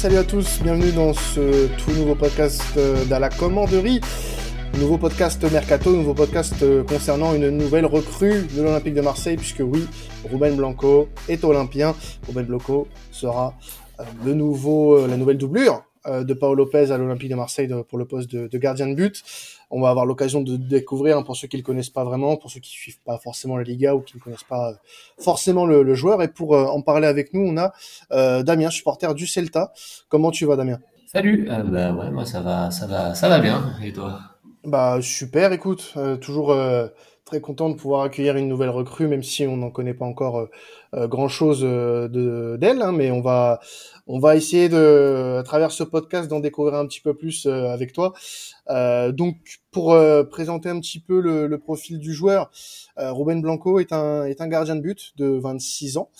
Salut à tous, bienvenue dans ce tout nouveau podcast euh, d'À la commanderie. Nouveau podcast Mercato, nouveau podcast euh, concernant une nouvelle recrue de l'Olympique de Marseille, puisque oui, Ruben Blanco est olympien. Ruben Blanco sera euh, le nouveau, la nouvelle doublure de Paolo Lopez à l'Olympique de Marseille pour le poste de, gardien de but. On va avoir l'occasion de découvrir, hein, pour ceux qui le connaissent pas vraiment, pour ceux qui suivent pas forcément la Liga ou qui ne connaissent pas forcément le, joueur. Et pour en parler avec nous, on a Damien, supporter du Celta. Comment tu vas, Damien? Salut. bah ouais, moi ça va, ça va, ça va bien. Et toi? Bah super, écoute, euh, toujours euh, très content de pouvoir accueillir une nouvelle recrue, même si on n'en connaît pas encore euh, grand chose de d'elle, hein, mais on va on va essayer de, à travers ce podcast, d'en découvrir un petit peu plus avec toi. donc pour présenter un petit peu le, le profil du joueur, Ruben Blanco est un est un gardien de but de 26 ans,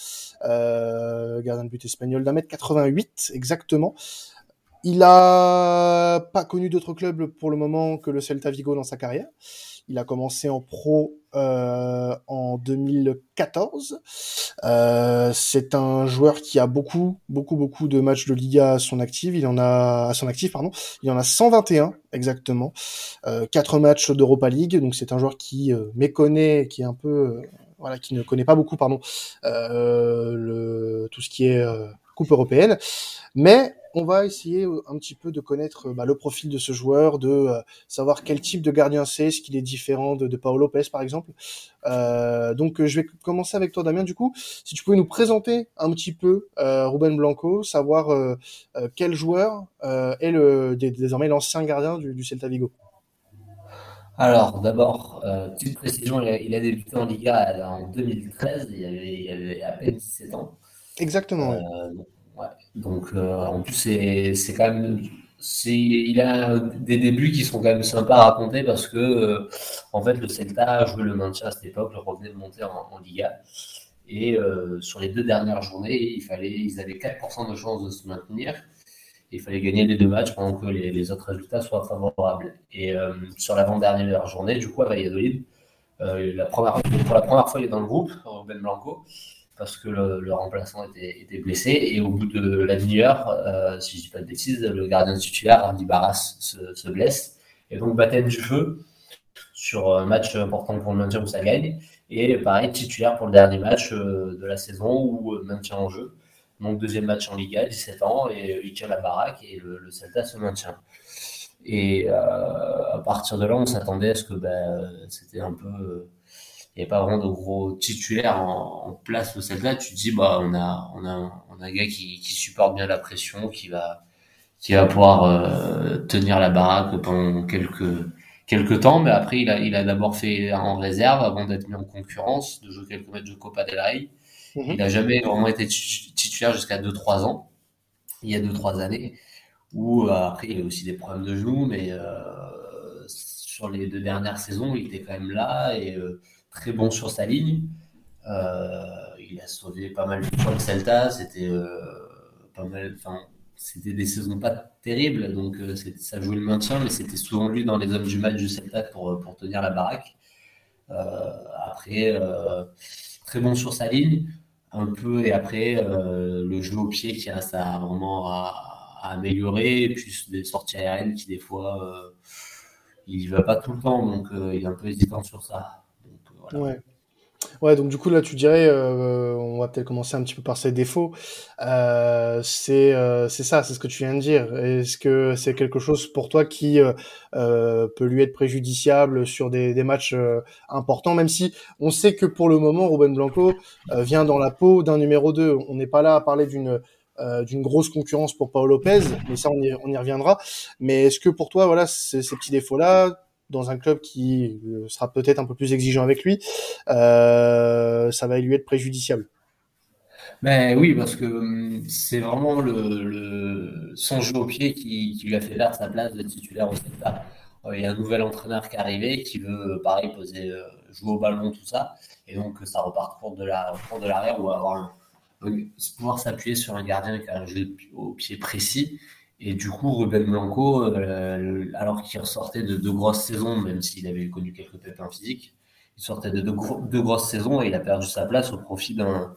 gardien de but espagnol d'un mètre 88 exactement. Il a pas connu d'autres clubs pour le moment que le Celta Vigo dans sa carrière. Il a commencé en pro euh, en 2014. Euh, c'est un joueur qui a beaucoup, beaucoup, beaucoup de matchs de Liga à son actif. Il en a à son actif, pardon. Il en a 121 exactement. Euh, quatre matchs d'Europa League. Donc c'est un joueur qui euh, méconnaît, qui est un peu, voilà, qui ne connaît pas beaucoup, pardon, tout ce qui est coupe européenne. Mais on va essayer euh, un petit peu de connaître euh, bah, le profil de ce joueur, de euh, savoir quel type de gardien c'est, est-ce qu'il est différent de, de Paolo Lopez par exemple. donc je vais commencer avec toi Damien du coup, si tu pouvais nous présenter un petit peu Ruben Blanco, savoir quel joueur est le, désormais l'ancien gardien du, Celta Vigo. Alors, d'abord, petite précision, il a, débuté en Liga en 2013, il avait, il avait à peine 17 ans. Exactement. Donc, euh, en plus, c'est quand même. Il a des débuts qui sont quand même sympas à raconter parce que, euh, en fait, le Celta jouait le maintien à cette époque, le revenait de monter en, Liga. Et euh, sur les deux dernières journées, il fallait, ils avaient 4% de chances de se maintenir. il fallait gagner les deux matchs pendant que les, autres résultats soient favorables. Et sur l'avant-dernière journée, du coup, à Valladolid, la première, pour la première fois, il est dans le groupe, Ben Blanco parce que le, remplaçant était, blessé. Et au bout de la demi-heure, euh, si je dis pas de bêtises, le gardien titulaire, Andy Barras, se, blesse. Et donc, baptême du feu sur un match important pour le maintien où ça gagne. Et pareil, titulaire pour le dernier match euh, de la saison où euh, maintien en jeu. Donc, deuxième match en Liga, 17 ans, et il tient la baraque et le, le Celta se maintient. Et à partir de là, on s'attendait à ce que ben, c'était un peu il n'y a pas vraiment de gros titulaires en, place au Celta, tu te dis bah on a on a on a un gars qui, qui supporte bien la pression, qui va qui va pouvoir euh, tenir la baraque pendant quelques quelques temps, mais après il a il a d'abord fait en réserve avant d'être mis en concurrence, de jouer quelques matchs de Copa del Rey. Mhm. Il n'a jamais vraiment été titulaire jusqu'à 2-3 ans, il y a 2-3 années, où euh, après il a aussi des problèmes de genoux, mais euh, sur les deux dernières saisons il était quand même là et très bon sur sa ligne. Euh, il a sauvé pas mal de fois le Celta. C'était euh, pas mal. Enfin, c'était des saisons pas terribles, donc euh, ça jouait le maintien, mais c'était souvent lui dans les hommes du match du Celta pour, pour tenir la baraque. après, très bon sur sa ligne, un peu, et après, le jeu au pied qui a vraiment à, à améliorer, plus des sorties aériennes qui des fois, il va pas tout le temps, donc il est un peu hésitant sur ça. Ouais. Ouais, donc du coup là tu dirais, euh, on va peut-être commencer un petit peu par ses défauts. Euh, c'est euh, c'est ça, c'est ce que tu viens de dire. Est-ce que c'est quelque chose pour toi qui euh, peut lui être préjudiciable sur des, matchs importants, même si on sait que pour le moment Ruben Blanco vient dans la peau d'un numéro 2. On n'est pas là à parler d'une d'une grosse concurrence pour Paolo Lopez, mais ça on y, reviendra. Mais est-ce que pour toi voilà ces, petits défauts là dans un club qui euh, sera peut-être un peu plus exigeant avec lui, euh, ça va lui être préjudiciable. Ben oui, parce que hum, c'est vraiment le, son jeu au pied qui, lui a fait perdre sa place de titulaire au. Euh, il y a un nouvel entraîneur qui est arrivé, qui veut, pareil, poser, jouer au ballon, tout ça. Et donc, ça repart pour de la, l'arrière ou avoir pouvoir s'appuyer sur un gardien qui a un jeu au pied précis et du coup, Ruben Blanco, euh, alors qu'il ressortait de deux grosses saisons, même s'il avait connu quelques pépins physiques, il sortait de deux, grosses saisons et il a perdu sa place au profit d'un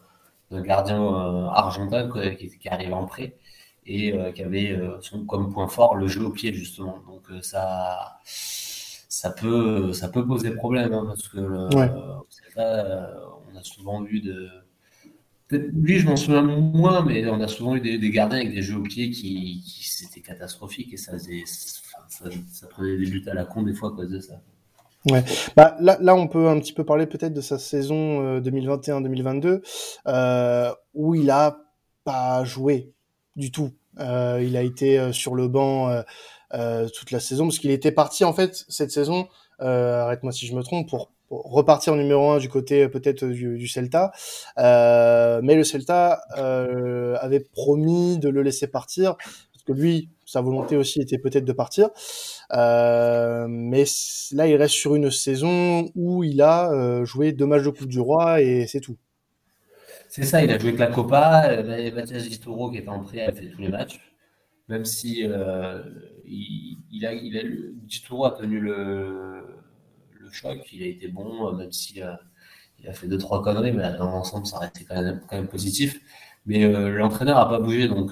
gardien euh, argentin qui, qui arrive en prêt. et qui avait comme point fort le jeu au pied justement. Donc ça, ça peut, ça peut poser problème hein, parce que on a souvent vu de lui, je m'en souviens moins, mais on a souvent eu des, gardiens avec des jeux au pied qui, qui c'était catastrophique et ça, faisait, ça, prenait des buts à la con des fois à cause de ça. Ouais. Bah, là, là, on peut un petit peu parler peut-être de sa saison 2021-2022 euh, euh, où il a pas joué du tout. Euh, il a été sur le banc toute la saison parce qu'il était parti en fait cette saison. Arrête-moi si je me trompe pour repartir numéro un du côté peut-être du, Celta. Euh, mais le Celta euh, avait promis de le laisser partir parce que lui, sa volonté aussi était peut-être de partir. Euh, mais là, il reste sur une saison où il a euh, joué deux matchs de Coupe du Roi et c'est tout. C'est ça, il a joué avec la Copa. Euh, Mathias Ditoro, qui était en prêt, a fait tous les matchs. Même si euh, il, a, il a, a tenu le choc, il a été bon, même si il a fait deux trois conneries, mais dans l'ensemble, ça restait quand même, quand même positif. Mais l'entraîneur a pas bougé, donc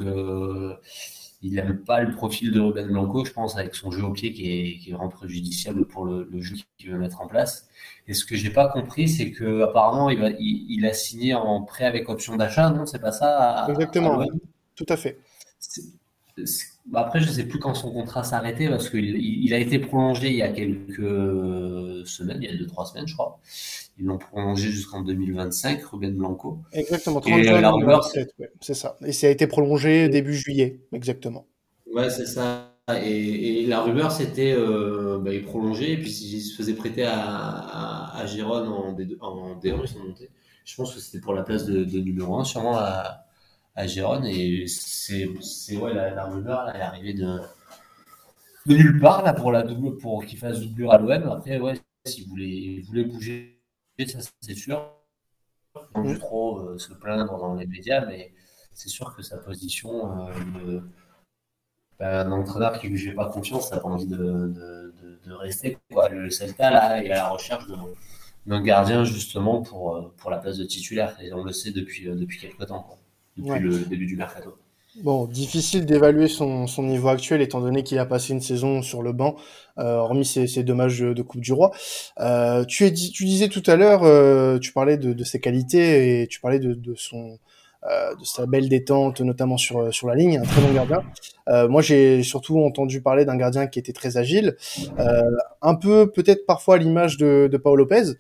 il n'aime pas le profil de Ruben Blanco, je pense, avec son jeu au pied qui est, qui est vraiment préjudiciable pour le, le jeu qu'il veut mettre en place. Et ce que j'ai pas compris, c'est que apparemment il, va, il, il, a signé en prêt avec option d'achat, non C'est pas ça à, Exactement, à tout à fait. Après, je sais plus quand son contrat s'arrêtait parce qu'il il a été prolongé il y a quelques semaines, il y a deux trois semaines, je crois. Ils l'ont prolongé jusqu'en 2025, Ruben Blanco. Exactement, 30 et juin 2027, ouais, c'est ça. Et ça a été prolongé début juillet, exactement. Ouais, c'est ça. Et, et, la rumeur, c'était euh, bah, il prolongeait et puis il se faisait prêter à, à, en, D2, en D1, ils sont montés. Je pense que c'était pour la place de, de numéro 1, sûrement à, à Gérone. Et c'est, c'est ouais, la, la rumeur, elle est arrivée de, de nulle part là pour la double, pour qu'il fasse doublure à l'OM. Après, ouais, s'il voulait, il voulait bouger ça c'est sûr. On peut trop euh, se plaindre dans les médias, mais c'est sûr que sa position, euh, ben, un entraîneur qui ne lui fait pas confiance n'a pas envie de, de, de, rester. Quoi. Le Celta, là, est à la recherche d'un gardien justement pour, euh, pour la place de titulaire. Et on le sait depuis, euh, depuis quelques temps, quoi. Depuis ouais. le début du mercato. Bon, difficile d'évaluer son, son, niveau actuel étant donné qu'il a passé une saison sur le banc, euh, hormis ses, ses deux matchs de, Coupe du Roi. Euh, tu, es, tu disais tout à l'heure, euh, tu parlais de, de, ses qualités et tu parlais de, de son de sa belle détente, notamment sur sur la ligne, un très bon gardien. Euh, moi, j'ai surtout entendu parler d'un gardien qui était très agile, euh, un peu peut-être parfois à l'image de, de Paul Lopez.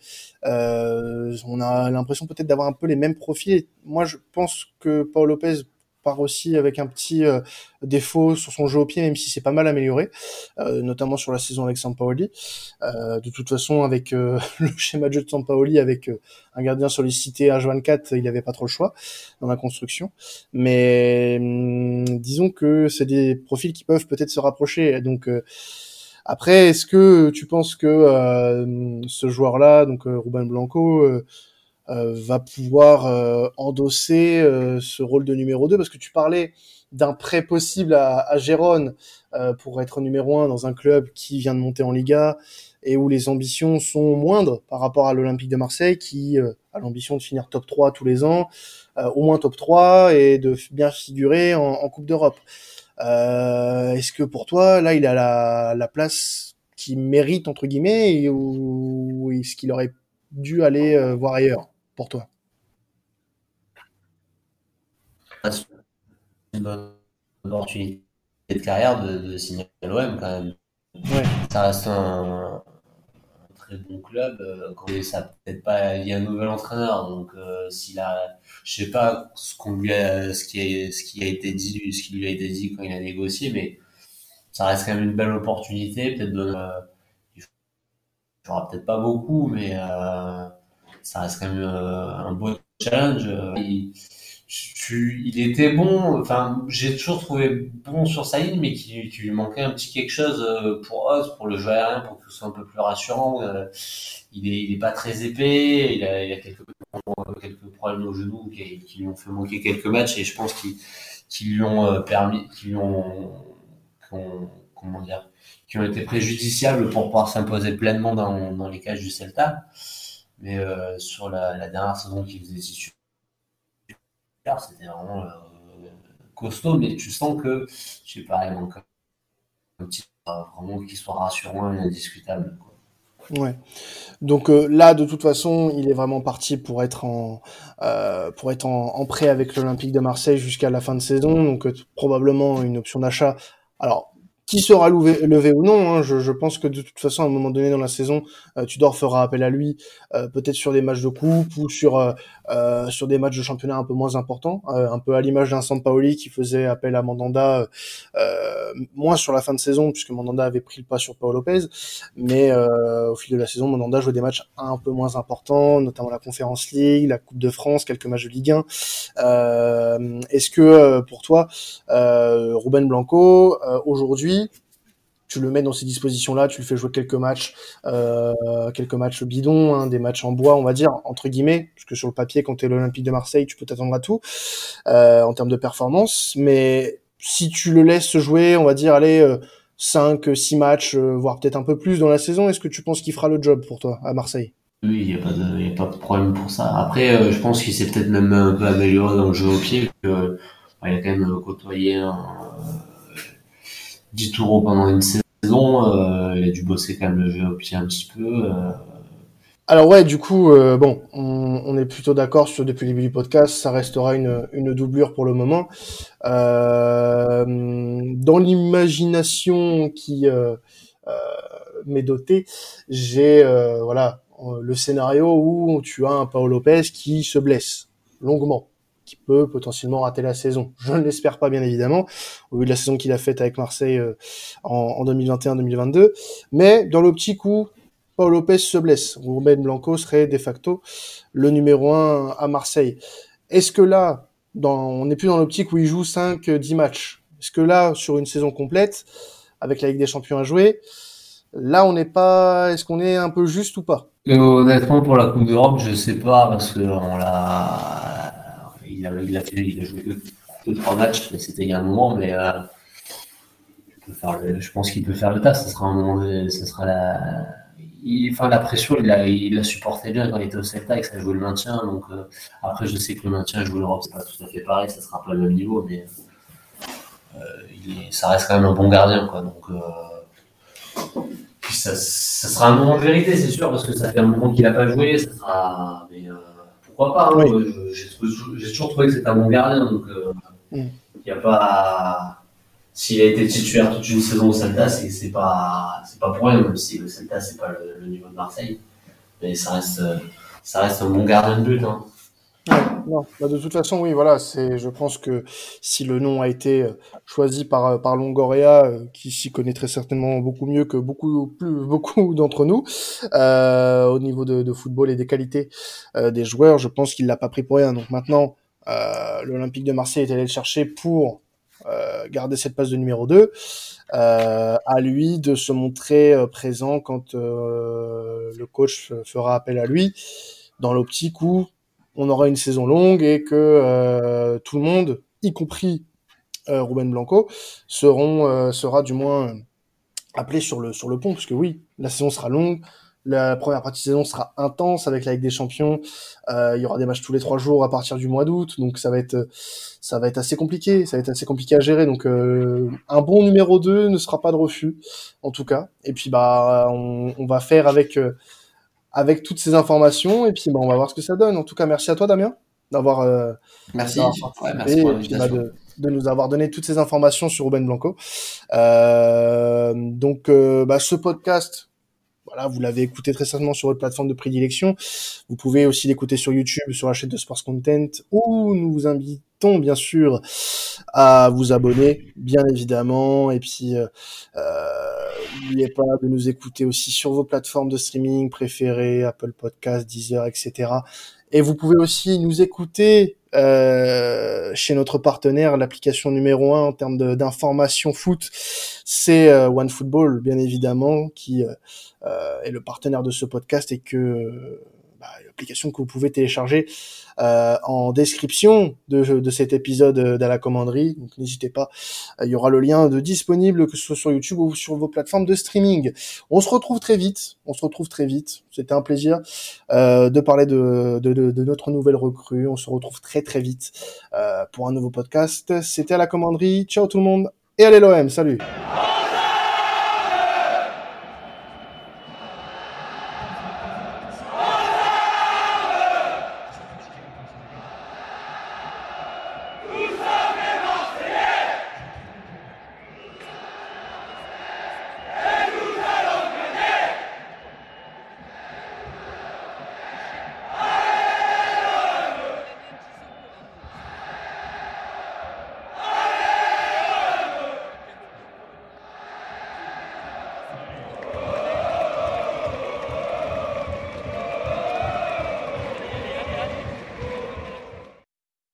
on a l'impression peut-être d'avoir un peu les mêmes profils. Moi, je pense que Paul Lopez part aussi avec un petit euh, défaut sur son jeu au pied, même si c'est pas mal amélioré, euh, notamment sur la saison avec Sampaoli. Euh, de toute façon, avec euh, le schéma de jeu de Sampaoli, avec euh, un gardien sollicité H24, il n'avait pas trop le choix dans la construction. Mais hum, disons que c'est des profils qui peuvent peut-être se rapprocher. Donc après, est-ce que tu penses que ce joueur-là, donc Ruben Blanco, euh, va pouvoir euh, endosser euh, ce rôle de numéro 2 parce que tu parlais d'un prêt possible à, à Gérone pour être numéro 1 dans un club qui vient de monter en Liga et où les ambitions sont moindres par rapport à l'Olympique de Marseille qui a l'ambition de finir top 3 tous les ans, au moins top 3 et de bien figurer en, en Coupe d'Europe. Euh, Est-ce que pour toi, là, il a la, la place qui mérite, entre guillemets, ou est-ce qu'il aurait dû aller euh, voir ailleurs? Pour toi C'est une bonne opportunité de carrière de, de signer à l'OM quand même. Ouais. Ça reste un, un, très bon club. Euh, ça peut-être pas il y a un nouvel entraîneur, donc euh, s'il a, je sais pas ce qu'on lui a, ce qui a, ce qui a été dit, ce qui lui a été dit quand il a négocié, mais ça reste quand même une belle opportunité. Peut-être de, euh, il y aura peut-être pas beaucoup, mais euh, ça reste quand même euh, un beau challenge. Il, tu, il était bon, enfin, j'ai toujours trouvé bon sur sa ligne, mais qui, lui manquait un petit quelque chose euh, pour Oz, pour le jeu aérien, pour que ce soit un peu plus rassurant. Euh, il est, il est pas très épais, il a, il a quelques, quelques problèmes au genou qui, qui lui ont fait manquer quelques matchs et je pense qu'ils qui lui ont permis, qui lui ont, comment dire, qui ont été préjudiciables pour pouvoir s'imposer pleinement dans, dans les cages du Celta. Mais euh, sur la, dernière saison qu'il faisait titulaire, c'était vraiment euh, costaud, mais tu sens que, je sais pas, il manque un petit vraiment qu'il soit rassurant et indiscutable. Ouais. Donc euh, là, de toute façon, il est vraiment parti pour être en euh, pour être en, prêt avec l'Olympique de Marseille jusqu'à la fin de saison. Donc euh, probablement une option d'achat. Alors qui sera levé, ou non. Hein. Je, pense que de toute façon, à un moment donné dans la saison, euh, Tudor fera appel à lui, euh, peut-être sur des matchs de coupe ou sur euh, euh sur des matchs de championnat un peu moins importants, un peu à l'image d'un Sampaoli qui faisait appel à Mandanda, moins sur la fin de saison puisque Mandanda avait pris le pas sur Paul Lopez, mais au fil de la saison, Mandanda jouait des matchs un peu moins importants, notamment la Conférence League, la Coupe de France, quelques matchs de Ligue 1. Est-ce que pour toi, Ruben Blanco aujourd'hui tu le mets dans ces dispositions-là, tu le fais jouer quelques matchs, euh, quelques matchs bidons, hein, des matchs en bois, on va dire entre guillemets, parce que sur le papier, quand tu es l'Olympique de Marseille, tu peux t'attendre à tout euh, en termes de performance. Mais si tu le laisses jouer, on va dire, allez, euh, 5, 6 matchs, euh, voire peut-être un peu plus dans la saison, est-ce que tu penses qu'il fera le job pour toi à Marseille? Oui, il n'y a, pas de, a pas de problème pour ça. Après, euh, je pense qu'il s'est peut-être même un peu amélioré dans le jeu au pied, que, il a quand même côtoyé un, 10 tours pendant une saison euh, il a dû bosser quand même le jeu au pied un petit peu. Euh. Alors ouais, du coup, euh, bon, on, on, est plutôt d'accord sur depuis le début du podcast, ça restera une, une doublure pour le moment. Euh, dans l'imagination qui euh, m'est dotée, j'ai voilà le scénario où tu as un Paolo Lopez qui se blesse longuement qui peut potentiellement rater la saison. Je ne l'espère pas, bien évidemment, au vu de la saison qu'il a faite avec Marseille euh, en, 2021-2022. Mais dans l'optique où Paul Lopez se blesse, Ruben Blanco serait de facto le numéro 1 à Marseille. Est-ce que là, on n'est plus dans l'optique où il joue 5-10 matchs Est-ce que là, sur une saison complète, avec la Ligue des Champions à jouer, là, on n'est pas... Est-ce qu'on est un peu juste ou pas? Honnêtement, pour la Coupe d'Europe, je sais pas, parce qu'on l'a il a, il a, joué deux, trois matchs, mais c'était il y a un moment, mais euh, je pense qu'il peut faire le tas. Ça sera un moment, ça sera la, il, enfin la pression, il a, il a supporté bien quand il était au Celta et que ça jouait le maintien. Donc euh, après, je sais que le maintien jouer l'Europe, c'est pas tout à fait pareil, ça sera pas le même niveau, mais euh, ça reste quand même un bon gardien, quoi. Donc euh, ça, ça, sera un moment de vérité, c'est sûr, parce que ça fait un moment qu'il a pas joué. Ça sera, mais, euh, pourquoi pas hein, J'ai toujours trouvé que c'était un bon gardien, donc euh, mm. il n'y a pas. S'il a été titulaire toute une saison au Celta, c'est pas, pas pour rien, même si le Celta, c'est pas le, niveau de Marseille. Mais ça reste, ça reste un bon gardien de but. Hein. Bah, de toute façon, oui, voilà, c'est, je pense que si le nom a été euh, choisi par, euh, par Longoria, qui s'y connaît très certainement beaucoup mieux que beaucoup, plus, beaucoup d'entre nous, euh, au niveau de, football et des qualités euh, des joueurs, je pense qu'il l'a pas pris pour rien. Donc maintenant, euh, l'Olympique de Marseille est allé le chercher pour euh, garder cette place de numéro 2. Euh, à lui de se montrer euh, présent quand le coach fera appel à lui, dans l'optique où on aura une saison longue et que tout le monde, y compris Ruben Blanco, seront sera du moins appelé sur le sur le pont, parce que oui, la saison sera longue, la première partie de saison sera intense avec la Ligue des Champions. Euh, il y aura des matchs tous les trois jours à partir du mois d'août, donc ça va être ça va être assez compliqué. Ça va être assez compliqué à gérer. Donc euh, un bon numéro 2 ne sera pas de refus, en tout cas. Et puis bah on, on va faire avec euh, avec toutes ces informations et puis bah, on va voir ce que ça donne. En tout cas, merci à toi Damien d'avoir euh, merci, ouais, merci pour bah, de, de, nous avoir donné toutes ces informations sur Ruben Blanco. Euh, donc bah, ce podcast voilà, vous l'avez écouté très certainement sur votre plateforme de prédilection. Vous pouvez aussi l'écouter sur YouTube, sur la chaîne de Sports Content, où nous vous invitons bien sûr à vous abonner, bien évidemment. Et puis, euh, euh, n'oubliez pas de nous écouter aussi sur vos plateformes de streaming préférées, Apple Podcasts, Deezer, etc. Et vous pouvez aussi nous écouter euh, chez notre partenaire, l'application numéro un en termes d'information foot, c'est euh, OneFootball, bien évidemment, qui euh, est le partenaire de ce podcast et que bah, application que vous pouvez télécharger euh, en description de, de cet épisode d'à la commanderie. Donc n'hésitez pas, il y aura le lien disponible que ce soit sur YouTube ou sur vos plateformes de streaming. On se retrouve très vite. On se retrouve très vite. C'était un plaisir euh, de parler de, de, notre nouvelle recrue. On se retrouve très très vite euh, pour un nouveau podcast. C'était à la commanderie. Ciao tout le monde et allez l'OM. Salut.